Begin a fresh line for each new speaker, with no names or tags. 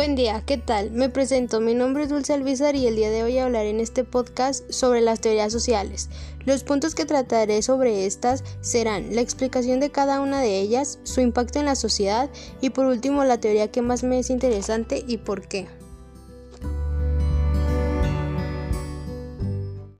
Buen día, ¿qué tal? Me presento, mi nombre es Dulce Alvizar y el día de hoy hablaré en este podcast sobre las teorías sociales. Los puntos que trataré sobre estas serán la explicación de cada una de ellas, su impacto en la sociedad y por último la teoría que más me es interesante y por qué.